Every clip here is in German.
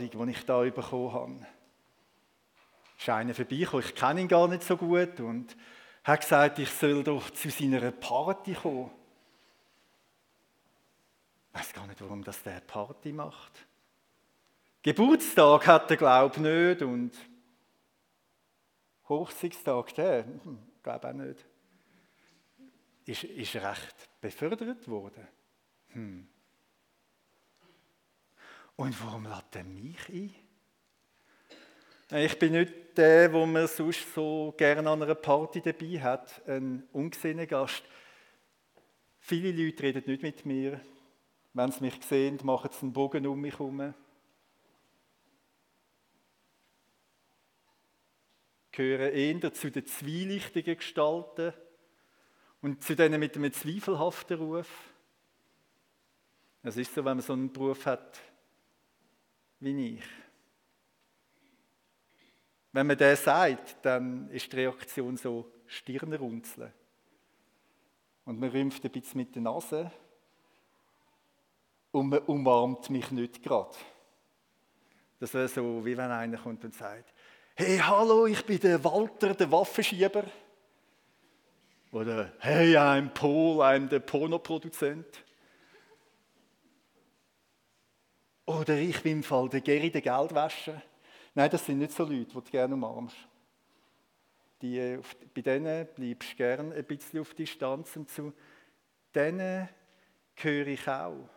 Einladung, die ich da bekommen habe. Es ist einer vorbeigekommen, ich kenne ihn gar nicht so gut und hat gesagt, ich soll doch zu seiner Party kommen. Ich weiß gar nicht, warum das der Party macht. Geburtstag hat er, glaube ich, nicht und Hochzeitstag, der, hm, glaube auch nicht. Ist, ist recht befördert worden. Hm. Und warum lädt er mich ein? Ich bin nicht der, wo man sonst so gerne an einer Party dabei hat, ein ungesehener Gast. Viele Leute reden nicht mit mir. Wenn sie mich sehen, machen sie einen Bogen um mich herum. Gehören eher zu den zwielichtigen Gestalten und zu denen mit einem zweifelhaften Ruf. Es ist so, wenn man so einen Beruf hat wie ich. Wenn man das sagt, dann ist die Reaktion so Stirnrunzeln. Und man rümpft ein bisschen mit der Nase und man umarmt mich nicht gerade. Das wäre so, wie wenn einer kommt und sagt, hey, hallo, ich bin der Walter, der Waffenschieber. Oder, hey, I'm Paul, I'm der Pornoproduzent. Oder ich bin im Fall der Geri, der Geldwäscher. Nein, das sind nicht so Leute, die du gerne umarmst. Die, äh, bei denen bleibst du gerne ein bisschen auf Distanz und zu denen gehöre ich auch.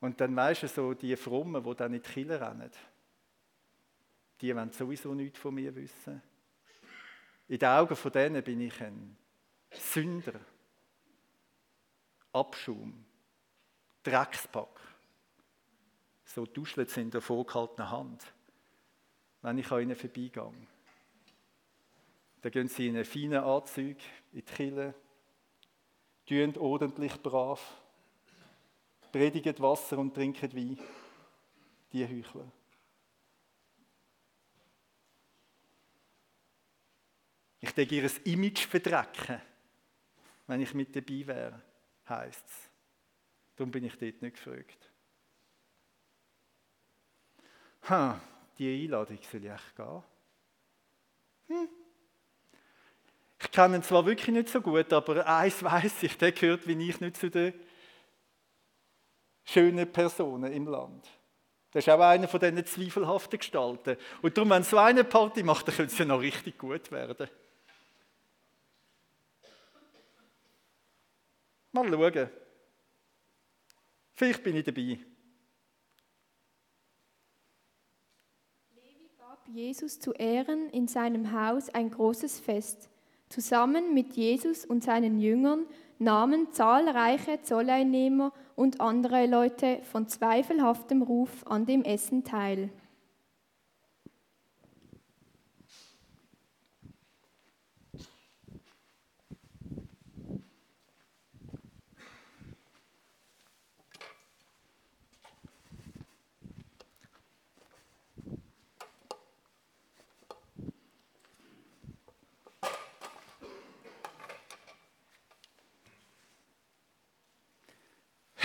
Und dann weisst du so, die Frommen, die dann in die Kille rennen, die wollen sowieso nichts von mir wissen. In den Augen von denen bin ich ein Sünder, Abschaum, Dreckspack. So duschelt sie in der vorgehaltenen Hand, wenn ich an ihnen vorbeigehe. Dann gehen sie in einen feinen Anzug in die Kille, tun ordentlich brav, predigen Wasser und trinken Wein. Die Heuchler. Ich denke, ihr Image verdrecken, wenn ich mit dabei wäre, heisst es. Darum bin ich dort nicht gefragt. Ha, die Einladung soll ich echt gehen? Hm. Ich kenne ihn zwar wirklich nicht so gut, aber eins weiß ich, der gehört wie ich nicht zu den schönen Personen im Land. Das ist auch einer von diesen zweifelhaften Gestalten. Und darum, wenn so eine Party macht, dann könnte es ja noch richtig gut werden. Mal schauen. Vielleicht bin ich dabei. Levi gab Jesus zu Ehren in seinem Haus ein großes Fest. Zusammen mit Jesus und seinen Jüngern nahmen zahlreiche Zolleinnehmer und andere Leute von zweifelhaftem Ruf an dem Essen teil.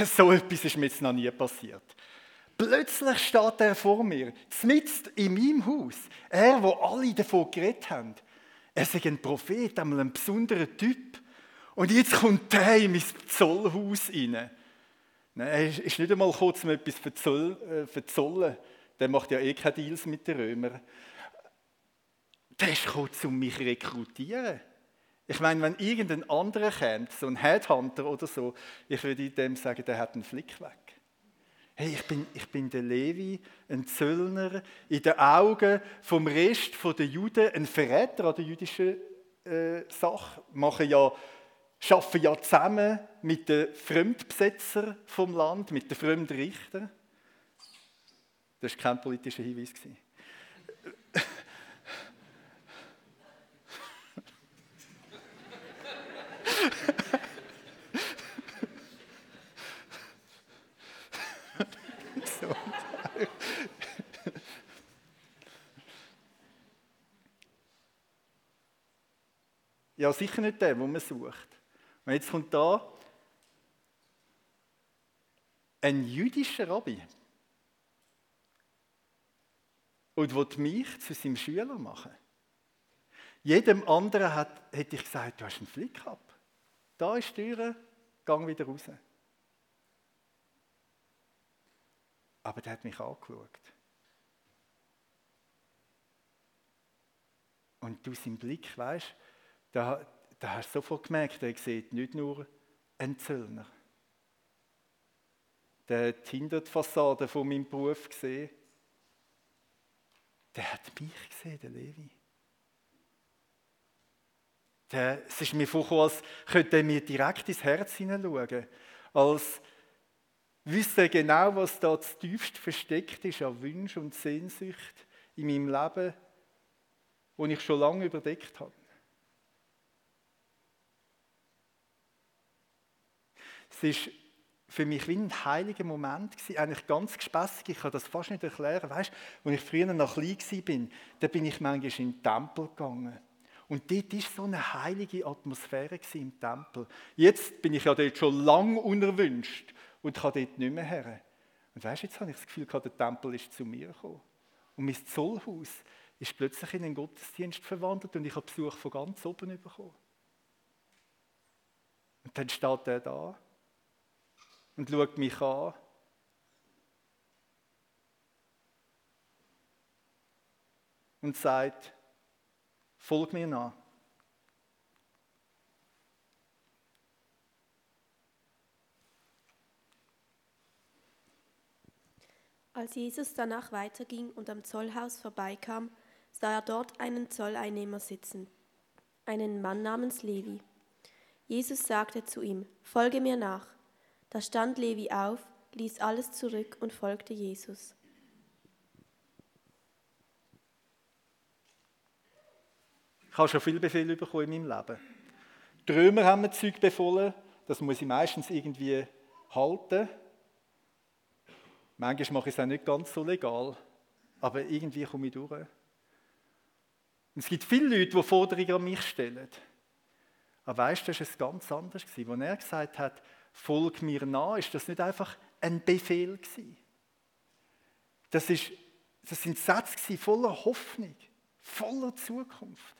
So etwas ist mir jetzt noch nie passiert. Plötzlich steht er vor mir, mitten in meinem Haus. Er, wo alle davon geredet haben. Er ist ein Prophet, einmal ein besonderer Typ. Und jetzt kommt er in mein Zollhaus rein. Nein, er ist nicht einmal kurz, um etwas zu äh, verzollen. Der macht ja eh keine Deals mit den Römern. Der ist gekommen, um mich zu rekrutieren. Ich meine, wenn irgendein anderer kommt, so ein Headhunter oder so, ich würde dem sagen, der hat einen Flick weg. Hey, ich bin, ich bin der Levi, ein Zöllner, in den Augen vom Rest der Juden, ein Verräter an der jüdischen äh, Sache, machen ja, arbeiten ja zusammen mit den Fremdbesetzern vom Land, mit den Fremdrichtern. Das war kein politischer Hinweis. Ja, sicher nicht der, den man sucht. Und jetzt kommt da ein jüdischer Rabbi und will mich zu seinem Schüler machen. Jedem anderen hat, hätte ich gesagt, du hast einen Flick ab. Da ist die Tür, gang wieder raus. Aber der hat mich angeschaut. Und du sein Blick, weißt da, da hast du sofort gemerkt, er sieht nicht nur einen Zöllner. Der hat hinter die Fassade von meinem Beruf gesehen. Der hat mich gesehen, der Levi. Der, es ist mir vorgekommen, als könnte er mir direkt ins Herz hineinschauen. Als wüsste er genau, was da das tiefst versteckt ist an Wünschen und Sehnsucht in meinem Leben, wo ich schon lange überdeckt habe. Es war für mich wie ein heiliger Moment eigentlich ganz gespässig. Ich kann das fast nicht erklären. Weißt, als ich früher noch klein war, da bin ich manchmal in den Tempel gegangen. Und dort war so eine heilige Atmosphäre im Tempel. Jetzt bin ich ja dort schon lange unerwünscht und kann dort nicht mehr her. Und weißt, jetzt habe ich das Gefühl, der Tempel ist zu mir gekommen. Und mein Zollhaus ist plötzlich in einen Gottesdienst verwandelt und ich habe Besuch von ganz oben bekommen. Und dann steht er da und schaut mich an. Und sagt, folg mir nach. Als Jesus danach weiterging und am Zollhaus vorbeikam, sah er dort einen Zolleinnehmer sitzen, einen Mann namens Levi. Jesus sagte zu ihm, Folge mir nach. Da stand Levi auf, ließ alles zurück und folgte Jesus. Ich habe schon viel Befehl bekommen in meinem Leben. Die haben mir Zeug befohlen, das muss ich meistens irgendwie halten. Manchmal mache ich es auch nicht ganz so legal, aber irgendwie komme ich durch. Und es gibt viele Leute, die Forderungen an mich stellen. Aber weißt du, das war ganz anders. Als er gesagt hat, folg mir nach, ist das nicht einfach ein Befehl gewesen. Das, ist, das sind Sätze voller Hoffnung, voller Zukunft,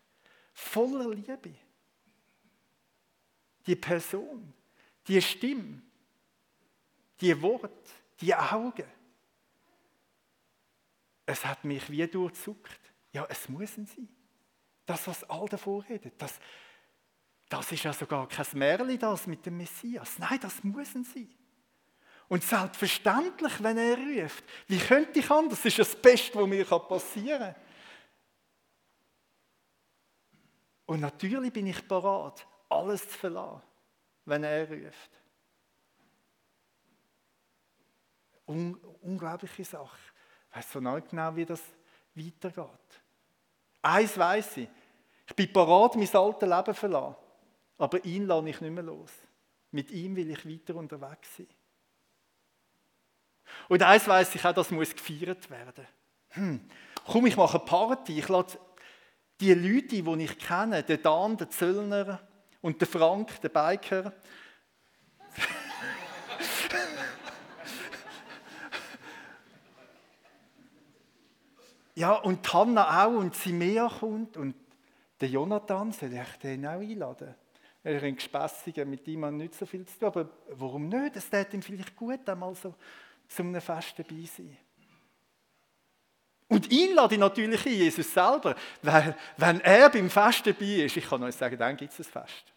voller Liebe. Die Person, die Stimme, die Worte, die Augen. Es hat mich wie durchzuckt. Ja, es muss sein. Das, was all davor redet, das, das ist ja sogar kein Märchen, das mit dem Messias. Nein, das muss sein. Und selbstverständlich, wenn er ruft, wie könnte ich anders? Das ist das Beste, was mir passieren kann. Und natürlich bin ich bereit, alles zu verlassen, wenn er ruft. Un unglaubliche Sache. Ich weiß so nicht genau, wie das weitergeht. Eins weiß ich. Ich bin bereit, mein altes Leben zu verlassen. Aber ihn lasse ich nicht mehr los. Mit ihm will ich weiter unterwegs sein. Und eins weiß ich auch, das muss gefeiert werden. Hm. Komm, ich mache eine Party. Ich lade die Leute, die ich kenne, den Dan, den Zöllner und den Frank, den Biker, Ja, und Hanna auch und Simea kommt und der Jonathan, soll ich den auch einladen? Er ein Gespässiger, mit ihm hat nicht so viel zu tun, aber warum nicht? Es täte ihm vielleicht gut, einmal so zu einem Fest dabei sein. Und ihn lade ich natürlich ein, Jesus selber, weil wenn er beim Fest dabei ist, ich kann euch sagen, dann gibt es ein Fest.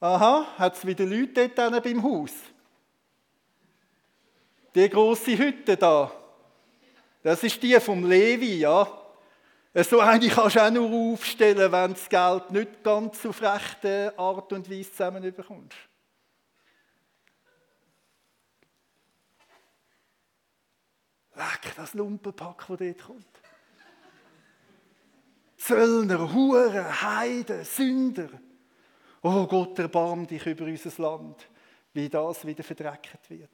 Aha, hat es wieder Leute dort beim Haus? Die große Hütte da. Das ist die vom Levi, ja. So eine kannst du auch nur aufstellen, wenn du das Geld nicht ganz auf rechte Art und Weise zusammenbekommst. Leck, das Lumpenpack, das dort kommt. Zöllner, Huren, Heiden, Sünder. Oh Gott, erbarm dich über unser Land, wie das wieder verdreckt wird.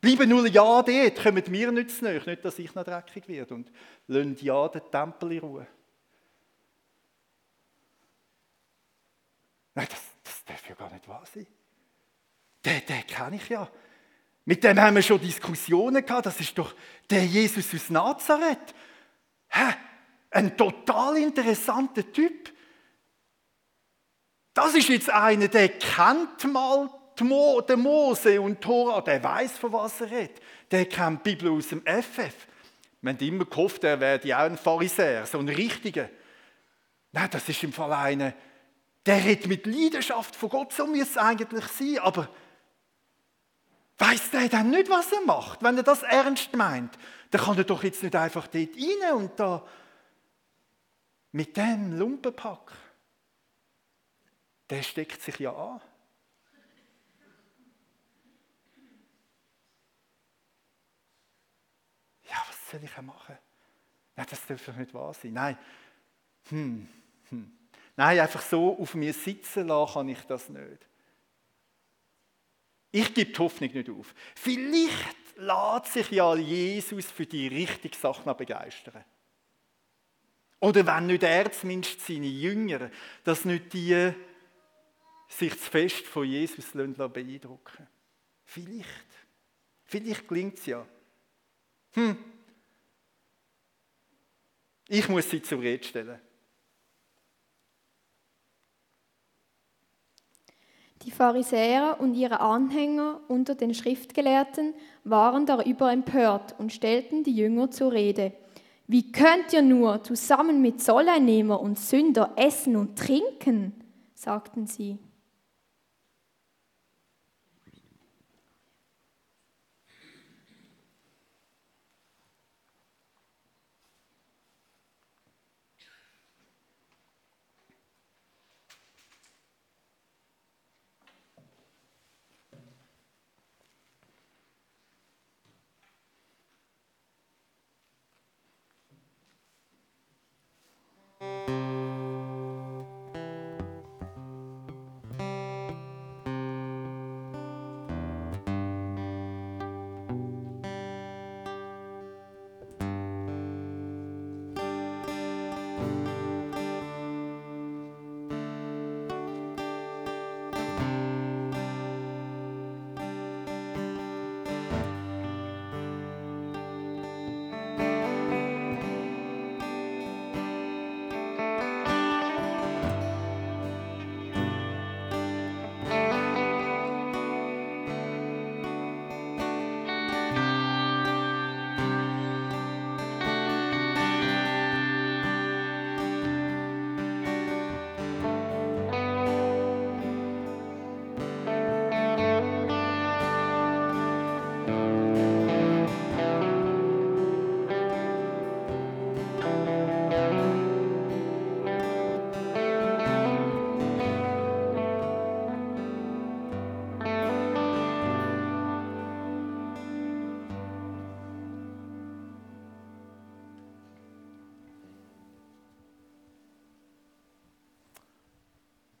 Bleiben nur ja dort, kommen wir nicht zu nicht, dass ich noch dreckig werde. Und lassen ja den Tempel in Ruhe. Nein, das, das darf ja gar nicht wahr sein. Den, den kenne ich ja. Mit dem haben wir schon Diskussionen gehabt. Das ist doch der Jesus aus Nazareth. Hä? Ein total interessanter Typ. Das ist jetzt einer, der kennt mal den Mose und Tora, der weiß, von was er redet. Der kennt die Bibel aus dem FF. Wir haben immer gehofft, er wäre auch ein Pharisäer, so ein richtiger. Nein, das ist im Fall einer, der redet mit Leidenschaft von Gott, so muss es eigentlich sein, aber weiß der dann nicht, was er macht, wenn er das ernst meint? Dann kann er doch jetzt nicht einfach dort rein und da mit dem Lumpenpack. Der steckt sich ja an. Ja, was soll ich machen? Nein, das darf doch nicht wahr sein. Nein. Hm, hm. Nein, einfach so auf mir sitzen lassen kann ich das nicht. Ich gebe die Hoffnung nicht auf. Vielleicht lässt sich ja Jesus für die richtige Sache noch begeistern. Oder wenn nicht er, zumindest seine Jünger, dass nicht die sich das Fest von Jesus beeindrucken Vielleicht. Vielleicht gelingt es ja. Hm. Ich muss sie zur Rede stellen. Die Pharisäer und ihre Anhänger unter den Schriftgelehrten waren darüber empört und stellten die Jünger zur Rede. Wie könnt ihr nur zusammen mit Zolleinnehmer und Sünder essen und trinken? sagten sie.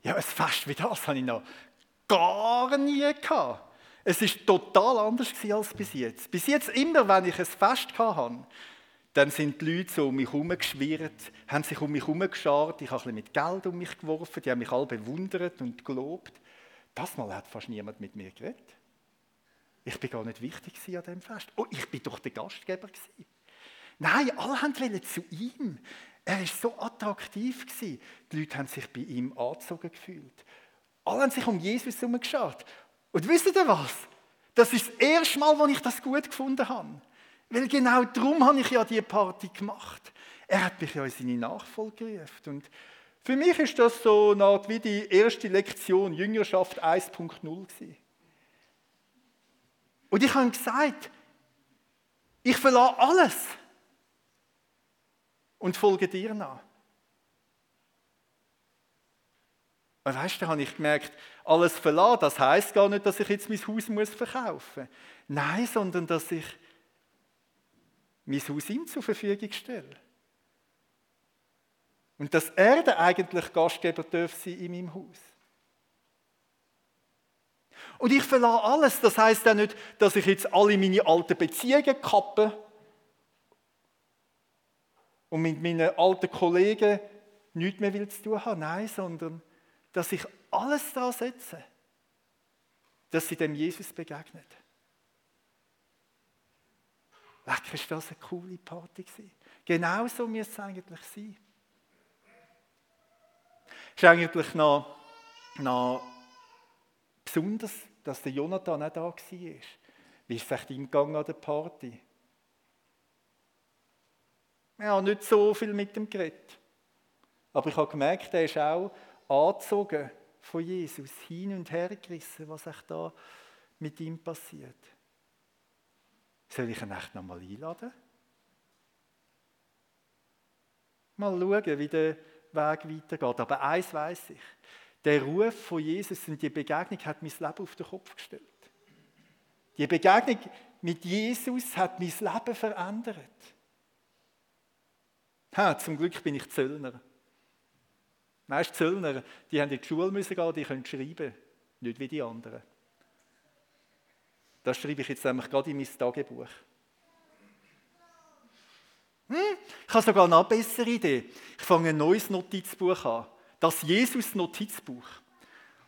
Ja, ein Fest wie das habe ich noch gar nie gehabt. Es war total anders als bis jetzt. Bis jetzt immer, wenn ich ein Fest hatte, dann sind die Leute so um mich herumgeschwirrt, haben sich um mich herumgeschart, ich habe mit Geld um mich geworfen, die haben mich alle bewundert und gelobt. Das Mal hat fast niemand mit mir geredet. Ich bin gar nicht wichtig an diesem Fest. Oh, ich bin doch der Gastgeber. Nein, alle wollten zu ihm. Er war so attraktiv. Die Leute haben sich bei ihm angezogen gefühlt. Alle haben sich um Jesus herumgeschaut. Und wisst ihr was? Das ist das erste Mal, wo ich das gut gefunden habe. Weil genau darum habe ich ja diese Party gemacht. Er hat mich ja in seine Nachfolge gerufen. Und für mich ist das so eine Art wie die erste Lektion Jüngerschaft 1.0 Und ich habe gesagt, ich verlasse alles und folge dir nach. Und weißt du, da habe ich gemerkt, alles verlassen, das heißt gar nicht, dass ich jetzt mein Haus muss verkaufen muss. Nein, sondern dass ich mein Haus ihm zur Verfügung stelle. Und dass er der eigentlich Gastgeber darf sein in meinem Haus. Und ich verlasse alles. Das heißt ja nicht, dass ich jetzt alle meine alten Beziehungen kappe und mit meinen alten Kollegen nichts mehr zu tun haben. Nein, sondern dass ich alles da setze, dass sie dem Jesus begegnet. Lecker, ist das eine coole Party gewesen. Genau so müsste es eigentlich sein. Es ist eigentlich noch, noch besonders, dass der Jonathan nicht da war. Wie ist es ihm gegangen an der Party? Ja, nicht so viel mit dem geredet. Aber ich habe gemerkt, er ist auch angezogen von Jesus, hin und her gerissen, was echt da mit ihm passiert. Soll ich ihn echt nochmal einladen? Mal schauen, wie der Weg weitergeht. Aber eins weiß ich: Der Ruf von Jesus und die Begegnung hat mein Leben auf den Kopf gestellt. Die Begegnung mit Jesus hat mein Leben verändert. Ha, zum Glück bin ich Zöllner. Weißt Zöllner, die haben in die Schule müssen gehen, die können schreiben, nicht wie die anderen. Das schreibe ich jetzt nämlich gerade in mein Tagebuch. Hm? Ich habe sogar eine bessere Idee. Ich fange ein neues Notizbuch an. Das Jesus-Notizbuch.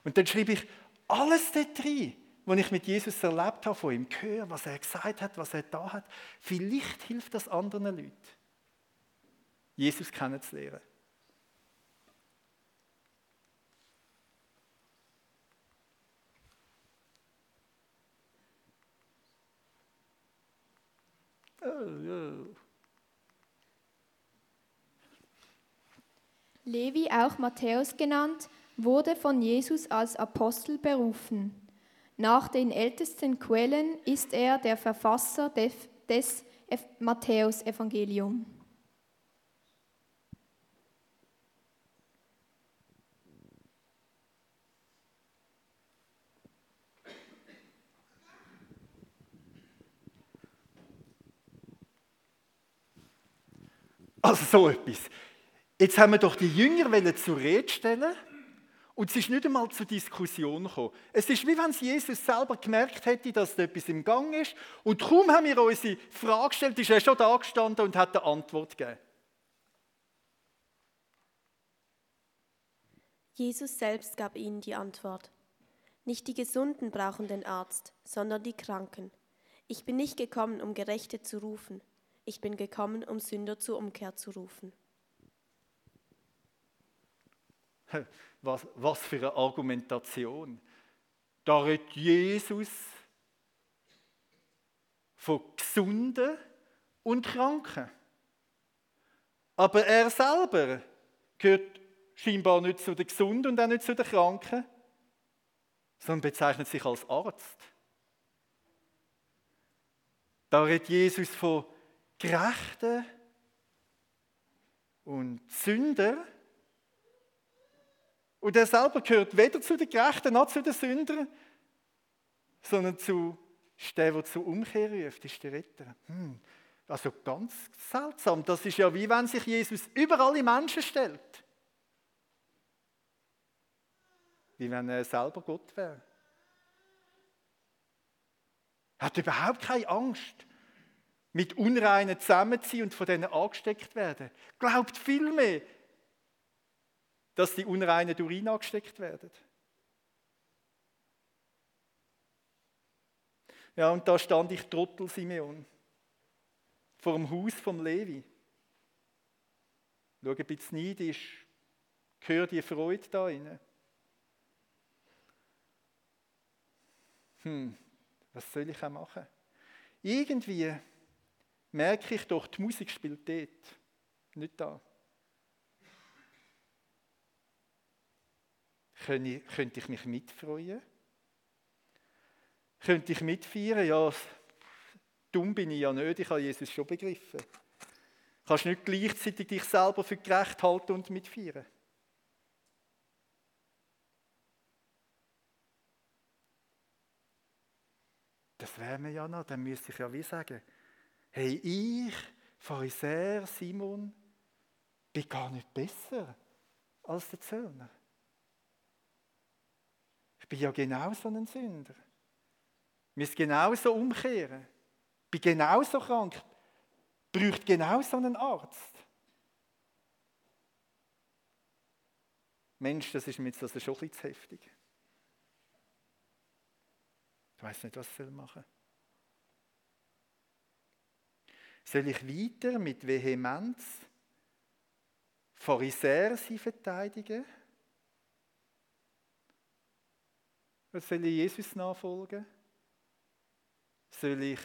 Und dann schreibe ich alles dort rein, was ich mit Jesus erlebt habe, von ihm gehört, was er gesagt hat, was er da hat. Vielleicht hilft das anderen Leuten, Jesus kennenzulernen. Levi, auch Matthäus genannt, wurde von Jesus als Apostel berufen. Nach den ältesten Quellen ist er der Verfasser des Matthäusevangeliums. Also so etwas. Jetzt haben wir doch die Jünger zur Rede stellen und es ist nicht einmal zur Diskussion gekommen. Es ist wie wenn Jesus selber gemerkt hätte, dass da etwas im Gang ist und kaum haben wir unsere Frage gestellt, ist er schon da gestanden und hat eine Antwort gegeben. Jesus selbst gab ihnen die Antwort. Nicht die Gesunden brauchen den Arzt, sondern die Kranken. Ich bin nicht gekommen, um Gerechte zu rufen, ich bin gekommen, um Sünder zur Umkehr zu rufen. Was, was für eine Argumentation. Da redet Jesus von Gesunden und Kranken. Aber er selber gehört scheinbar nicht zu den Gesunden und auch nicht zu den Kranken, sondern bezeichnet sich als Arzt. Da redet Jesus von Gerechten und Sünder. Und er selber gehört weder zu den Gerechten noch zu den Sündern, sondern zu der, der zur Umkehr ruft, ist der Retter. Hm. Also ganz seltsam. Das ist ja wie wenn sich Jesus über alle Menschen stellt. Wie wenn er selber Gott wäre. Er hat überhaupt keine Angst mit Unreinen zusammenziehen und von denen angesteckt werden. Glaubt vielmehr, dass die Unreinen durch ihn angesteckt werden. Ja, und da stand ich Trottel Simeon vor dem Haus vom Levi. Schau ein bisschen neidisch, höre die Freude da rein. Hm, was soll ich auch machen? Irgendwie merke ich doch, die Musik spielt dort, nicht da. Könnte ich mich mitfreuen? Könnte ich mitfeiern? Ja, dumm bin ich ja nicht, ich habe Jesus schon begriffen. Kannst nicht gleichzeitig dich selber für gerecht halten und mitfeiern. Das wäre mir ja noch, dann müsste ich ja wie sagen, hey, ich, Pharisäer Simon, bin gar nicht besser als der Zöllner. Ich bin ja genauso ein Sünder. Ich muss genauso umkehren. Bin genauso krank. Braucht genauso einen Arzt. Mensch, das ist mir jetzt also schon ein bisschen zu heftig. Ich weiß nicht, was ich machen soll. Soll ich weiter mit Vehemenz Pharisäer sie verteidigen? Oder soll ich Jesus nachfolgen? Soll ich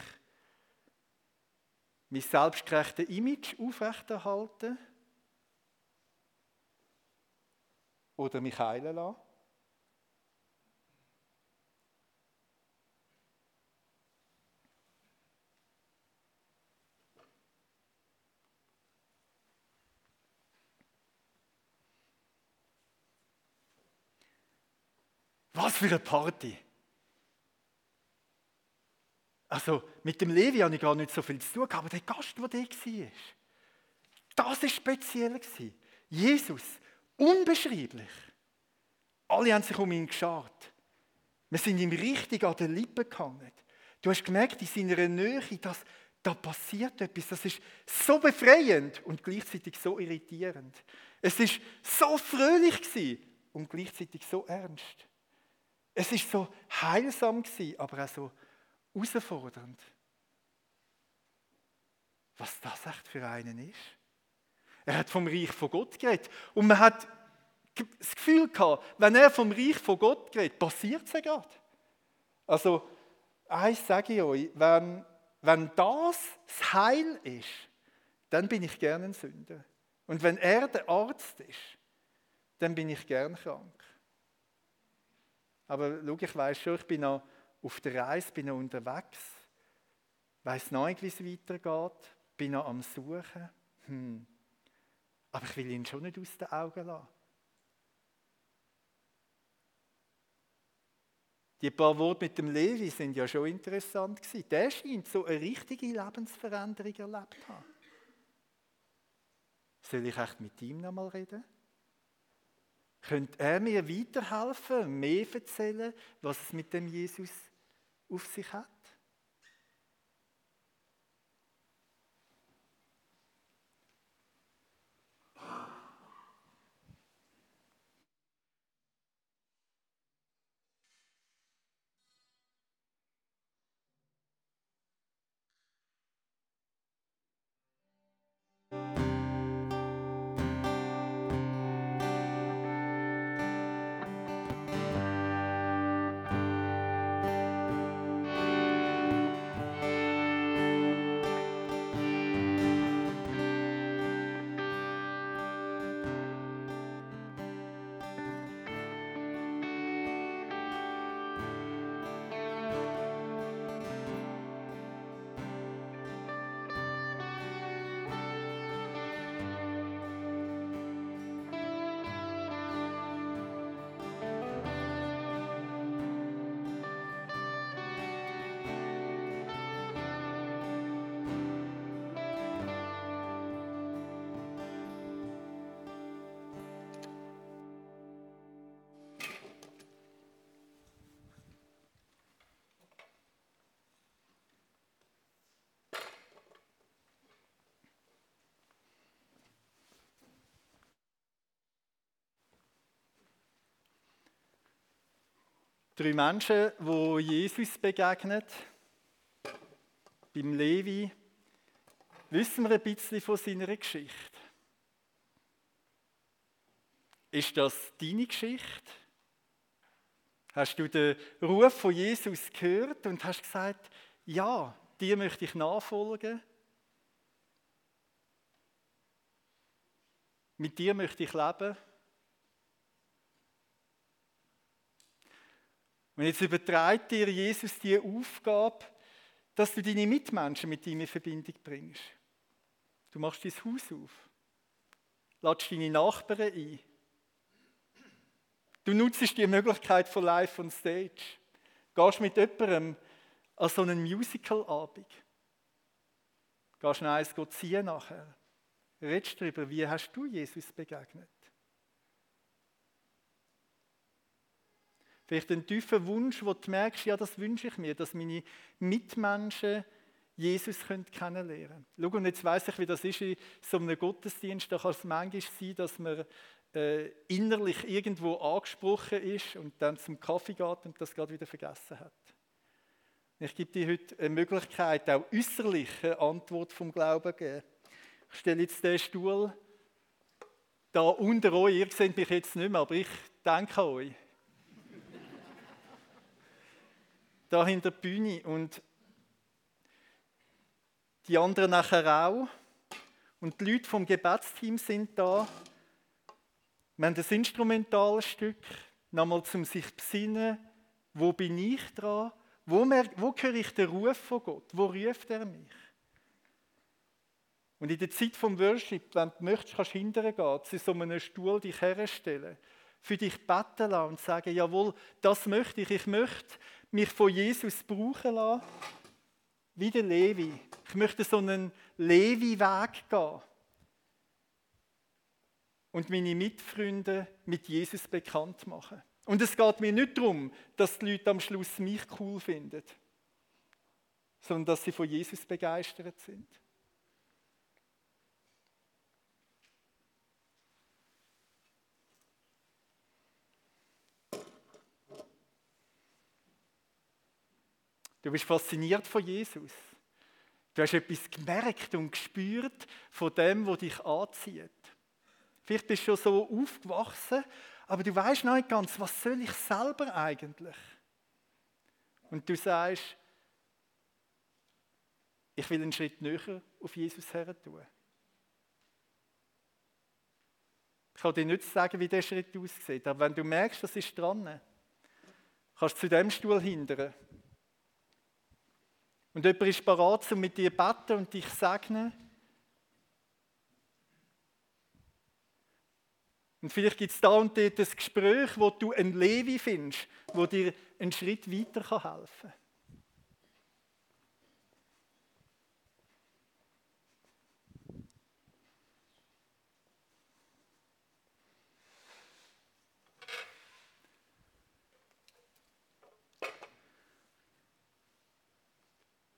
mein selbstgerechtes Image aufrechterhalten? Oder mich heilen lassen? Was für eine Party! Also mit dem Levi habe ich gar nicht so viel zu tun, aber der Gast, der da war, das war speziell. Jesus, unbeschreiblich. Alle haben sich um ihn geschart. Wir sind ihm richtig an den Lippen gehangen. Du hast gemerkt, in seiner Nähe, dass da passiert etwas. Das ist so befreiend und gleichzeitig so irritierend. Es ist so fröhlich und gleichzeitig so ernst. Es ist so heilsam aber auch so herausfordernd. Was das echt für einen ist. Er hat vom Reich von Gott geredet. Und man hat das Gefühl gehabt, wenn er vom Reich von Gott redet, passiert es ja gerade. Also, eins sage ich euch, wenn, wenn das das Heil ist, dann bin ich gerne ein Sünder. Und wenn er der Arzt ist, dann bin ich gern krank. Aber schau, ich weiß schon, ich bin noch auf der Reise, bin noch unterwegs, weiß noch nicht, wie es weitergeht, bin noch am Suchen. Hm. Aber ich will ihn schon nicht aus den Augen lassen. Die paar Worte mit dem Levi sind ja schon interessant gewesen. Der scheint so eine richtige Lebensveränderung erlebt zu haben. Soll ich echt mit ihm noch mal reden? Könnte er mir weiterhelfen, mehr erzählen, was es mit dem Jesus auf sich hat? Drei Menschen, wo Jesus begegnet. Beim Levi wissen wir ein bisschen von seiner Geschichte. Ist das deine Geschichte? Hast du den Ruf von Jesus gehört und hast gesagt, ja, dir möchte ich nachfolgen? Mit dir möchte ich leben? Und jetzt übertreibt dir Jesus die Aufgabe, dass du deine Mitmenschen mit ihm in Verbindung bringst. Du machst dein Haus auf, ladst deine Nachbarn ein. Du nutzt die Möglichkeit von Live on Stage. Gehst mit jemandem an so einen Musical-Abend. Gehst du eins ziehen nachher. Redest darüber, wie hast du Jesus begegnet? Vielleicht einen tiefen Wunsch, wo du merkst, ja, das wünsche ich mir, dass meine Mitmenschen Jesus kennenlernen können. Schau, und jetzt weiss ich, wie das ist in so einem Gottesdienst. Da kann es manchmal sein, dass man äh, innerlich irgendwo angesprochen ist und dann zum Kaffee geht und das gerade wieder vergessen hat. Ich gebe dir heute eine Möglichkeit, auch äußerlich eine Antwort vom Glauben zu geben. Ich stelle jetzt den Stuhl da unter euch. Ihr seht mich jetzt nicht mehr, aber ich denke an euch. Da hinter der Bühne und die anderen nachher auch. Und die Leute vom Gebetsteam sind da. Wir haben das Instrumentalstück, nochmal zum sich besinnen, wo bin ich dran, wo, wo höre ich den Ruf von Gott, wo ruft er mich? Und in der Zeit vom Worship, wenn du möchtest, kannst du hinterher gehen, zu so einem Stuhl dich herstellen, für dich beten lassen und sagen, jawohl, das möchte ich, ich möchte mich von Jesus brauchen lassen, wie der Levi. Ich möchte so einen Levi-Weg gehen und meine Mitfreunde mit Jesus bekannt machen. Und es geht mir nicht darum, dass die Leute am Schluss mich cool finden, sondern dass sie von Jesus begeistert sind. Du bist fasziniert von Jesus. Du hast etwas gemerkt und gespürt von dem, was dich anzieht. Vielleicht bist du schon so aufgewachsen, aber du weißt noch nicht ganz, was soll ich selber eigentlich? Und du sagst, ich will einen Schritt näher auf Jesus her tun. Ich kann dir nicht sagen, wie der Schritt aussieht, aber wenn du merkst, das ist dran, kannst du zu dem Stuhl hindern. Und jemand ist bereit, um mit dir zu beten und dich zu segnen. Und vielleicht gibt es da und dort ein Gespräch, wo du einen Levi findest, wo dir einen Schritt weiter helfen kann.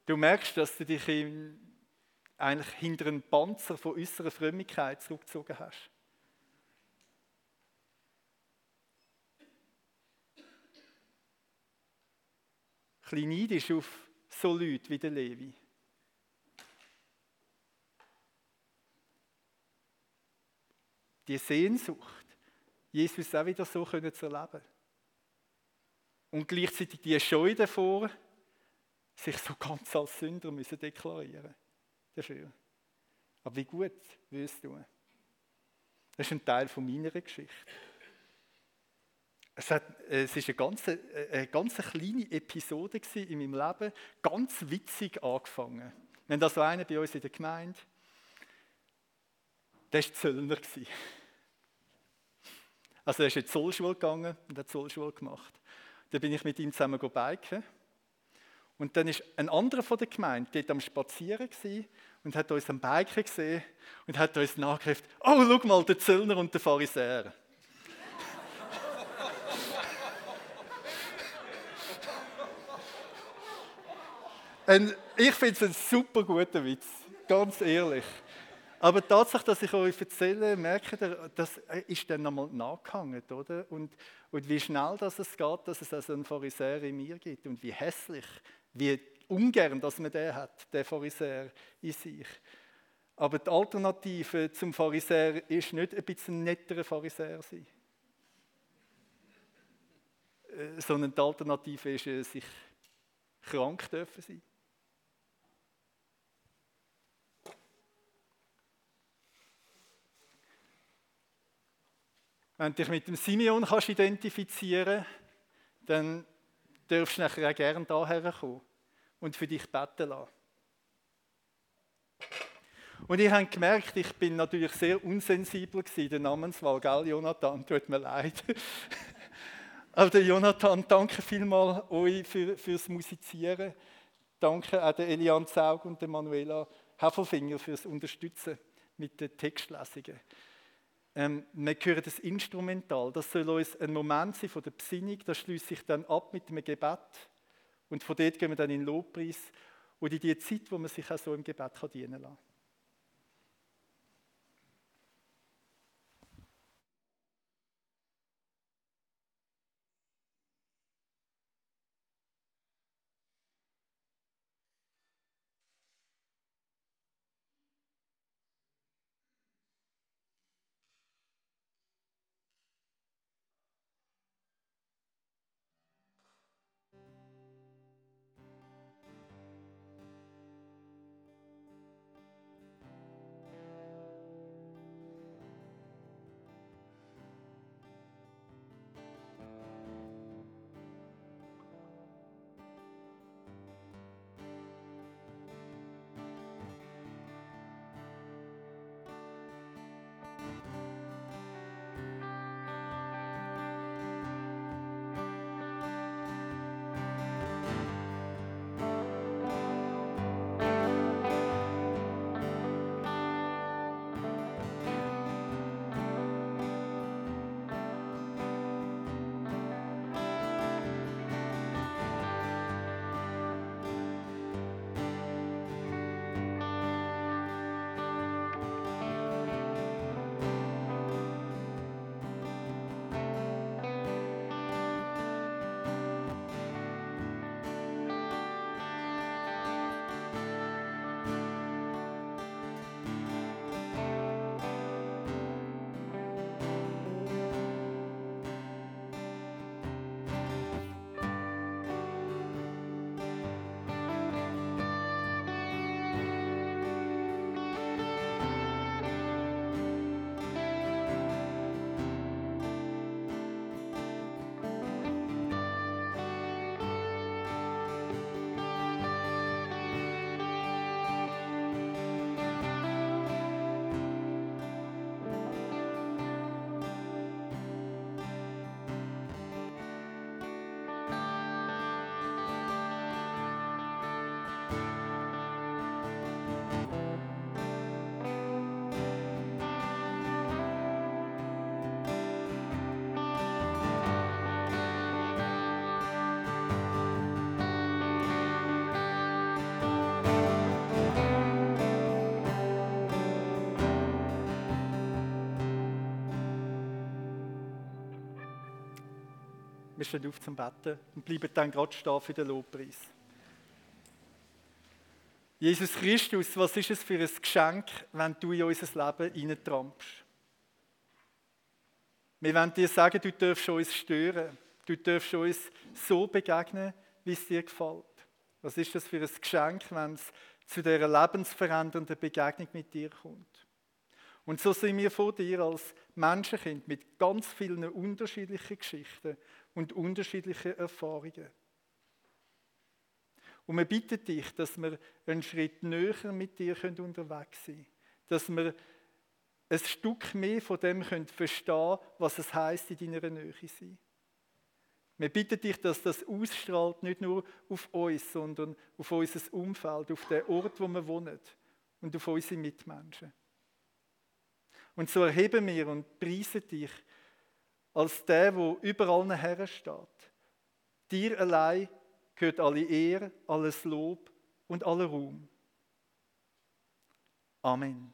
Du merkst, dass du dich eigentlich hinter einen Panzer von äußerer Frömmigkeit zurückgezogen hast. Klein neidisch auf so Leute wie der Levi. Die Sehnsucht, Jesus auch wieder so zu erleben. Und gleichzeitig die Scheu davor, sich so ganz als Sünder müssen deklarieren dafür. Aber wie gut willst du? Das ist ein Teil von meiner Geschichte. Es, hat, es ist eine ganz, eine ganz kleine Episode in meinem Leben, ganz witzig angefangen. Wir haben so einen bei uns in der Gemeinde, der war Zöllner. Also er ist in die Zollschule gegangen und hat Zollschule gemacht. Da bin ich mit ihm zusammen biken. Und dann ist ein anderer von der Gemeinde dort am Spazieren und hat uns am Biken gesehen und hat uns nachgerufen, oh, schau mal, der Zöllner und der Pharisäer. ich finde es ein super guter Witz, ganz ehrlich. Aber die Tatsache, dass ich euch erzähle, merkt ihr, das ist dann nochmal nachgehangen, oder? Und, und wie schnell das es geht, dass es also einen Pharisäer in mir gibt und wie hässlich wie ungern, dass man den hat, der Pharisäer in sich. Aber die Alternative zum Pharisäer ist nicht ein bisschen netterer Pharisäer sein. Äh, sondern die Alternative ist, äh, sich krank dürfen sein. Wenn du dich mit dem Simeon kannst identifizieren kannst, dann darfst du nachher auch gerne hierher kommen und für dich beten lassen. Und ich habe gemerkt, ich bin natürlich sehr unsensibel in der Namenswahl, gell, Jonathan? Tut mir leid. Aber der Jonathan, danke vielmals euch für, fürs Musizieren. Danke an Elian Zaug und Manuela Heffelfinger fürs Unterstützen mit den Textlesungen. Ähm, wir hören das Instrumental. Das soll uns ein Moment sein von der Besinnung. Das schließt sich dann ab mit einem Gebet. Und von dort gehen wir dann in den Lobpreis und in die Zeit, wo man sich auch so im Gebet dienen kann. Stehen auf zum Betten und bleiben dann gerade stehen für den Lobpreis. Jesus Christus, was ist es für ein Geschenk, wenn du in unser Leben hineintrampst? Wir wollen dir sagen, du darfst uns stören. Du darfst uns so begegnen, wie es dir gefällt. Was ist das für ein Geschenk, wenn es zu dieser lebensverändernden Begegnung mit dir kommt? Und so sind wir vor dir als Menschenkind mit ganz vielen unterschiedlichen Geschichten und unterschiedliche Erfahrungen. Und wir bitten dich, dass wir einen Schritt näher mit dir unterwegs sein können. Dass wir ein Stück mehr von dem verstehen können, was es heißt in deiner Nähe sein. Wir bitten dich, dass das ausstrahlt, nicht nur auf uns, sondern auf unser Umfeld, auf den Ort, wo wir wohnen und auf unsere Mitmenschen. Und so erheben wir und preisen dich als der, wo überall her steht. Dir allein gehört alle Ehre, alles Lob und aller Ruhm. Amen.